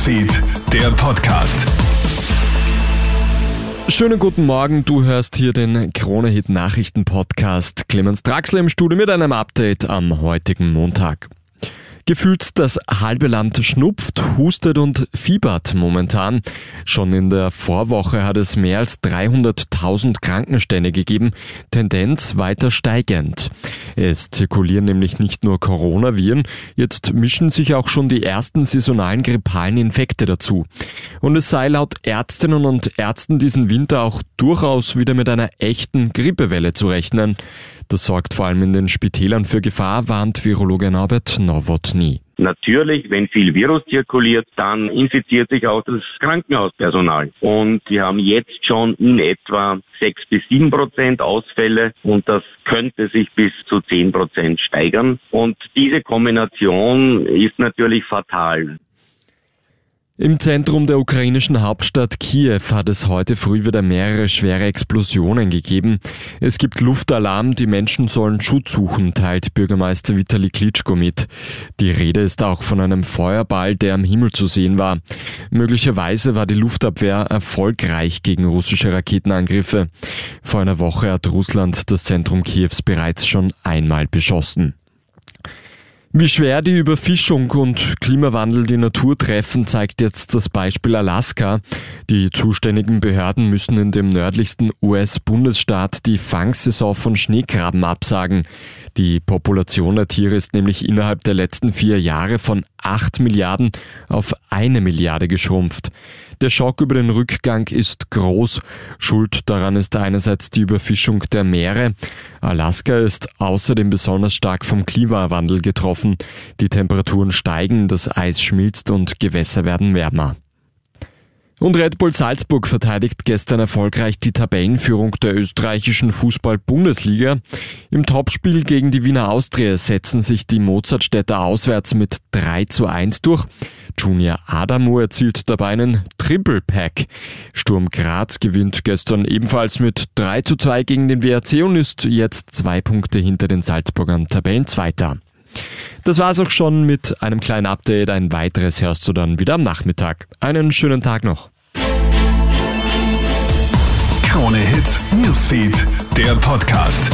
Newsfeed, der Podcast. Schönen guten Morgen, du hörst hier den Kronehit Nachrichten Podcast. Clemens Draxler im Studio mit einem Update am heutigen Montag. Gefühlt das halbe Land schnupft, hustet und fiebert momentan. Schon in der Vorwoche hat es mehr als 300.000 Krankenstände gegeben, Tendenz weiter steigend. Es zirkulieren nämlich nicht nur Coronaviren, jetzt mischen sich auch schon die ersten saisonalen grippalen Infekte dazu. Und es sei laut Ärztinnen und Ärzten diesen Winter auch durchaus wieder mit einer echten Grippewelle zu rechnen. Das sorgt vor allem in den Spitälern für Gefahr, warnt Virologe Norbert Nowotny. Natürlich, wenn viel Virus zirkuliert, dann infiziert sich auch das Krankenhauspersonal. Und wir haben jetzt schon in etwa sechs bis sieben Prozent Ausfälle und das könnte sich bis zu zehn Prozent steigern. Und diese Kombination ist natürlich fatal. Im Zentrum der ukrainischen Hauptstadt Kiew hat es heute früh wieder mehrere schwere Explosionen gegeben. Es gibt Luftalarm, die Menschen sollen Schutz suchen, teilt Bürgermeister Vitali Klitschko mit. Die Rede ist auch von einem Feuerball, der am Himmel zu sehen war. Möglicherweise war die Luftabwehr erfolgreich gegen russische Raketenangriffe. Vor einer Woche hat Russland das Zentrum Kiews bereits schon einmal beschossen. Wie schwer die Überfischung und Klimawandel die Natur treffen, zeigt jetzt das Beispiel Alaska. Die zuständigen Behörden müssen in dem nördlichsten US-Bundesstaat die Fangsaison von Schneekrabben absagen. Die Population der Tiere ist nämlich innerhalb der letzten vier Jahre von 8 Milliarden auf eine Milliarde geschrumpft. Der Schock über den Rückgang ist groß. Schuld daran ist einerseits die Überfischung der Meere. Alaska ist außerdem besonders stark vom Klimawandel getroffen. Die Temperaturen steigen, das Eis schmilzt und Gewässer werden wärmer. Und Red Bull Salzburg verteidigt gestern erfolgreich die Tabellenführung der österreichischen Fußball-Bundesliga. Im Topspiel gegen die Wiener Austria setzen sich die Mozartstädter auswärts mit 3 zu 1 durch. Junior Adamo erzielt dabei einen Triple Pack. Sturm Graz gewinnt gestern ebenfalls mit 3 zu 2 gegen den WRC und ist jetzt zwei Punkte hinter den Salzburgern Tabellenzweiter. Das war's auch schon mit einem kleinen Update. Ein weiteres hörst du dann wieder am Nachmittag. Einen schönen Tag noch. Krone Hits, Newsfeed, der Podcast.